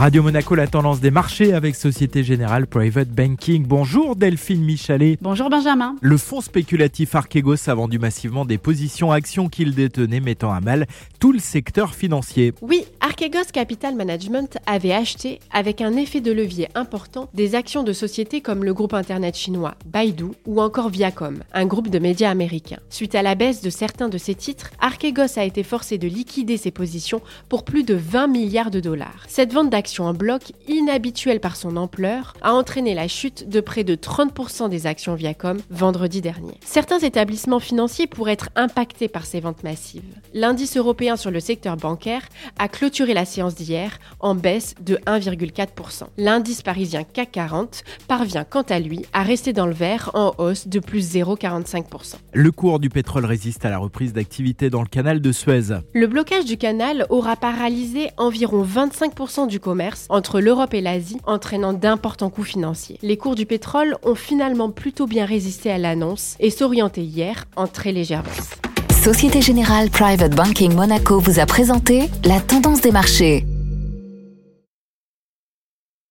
Radio Monaco, la tendance des marchés avec Société Générale Private Banking. Bonjour Delphine Michalet. Bonjour Benjamin. Le fonds spéculatif Archegos a vendu massivement des positions actions qu'il détenait, mettant à mal tout le secteur financier. Oui, Archegos Capital Management avait acheté, avec un effet de levier important, des actions de sociétés comme le groupe internet chinois Baidu ou encore Viacom, un groupe de médias américains. Suite à la baisse de certains de ces titres, Archegos a été forcé de liquider ses positions pour plus de 20 milliards de dollars. Cette vente d'actions en bloc, inhabituelle par son ampleur, a entraîné la chute de près de 30% des actions Viacom vendredi dernier. Certains établissements financiers pourraient être impactés par ces ventes massives. L'indice européen sur le secteur bancaire a clôturé la séance d'hier en baisse de 1,4%. L'indice parisien CAC 40 parvient quant à lui à rester dans le vert en hausse de plus 0,45%. Le cours du pétrole résiste à la reprise d'activité dans le canal de Suez. Le blocage du canal aura paralysé environ 25% du commerce entre l'Europe l'Asie, entraînant d'importants coûts financiers. Les cours du pétrole ont finalement plutôt bien résisté à l'annonce et s'orientaient hier en très légère baisse. Société Générale Private Banking Monaco vous a présenté la tendance des marchés.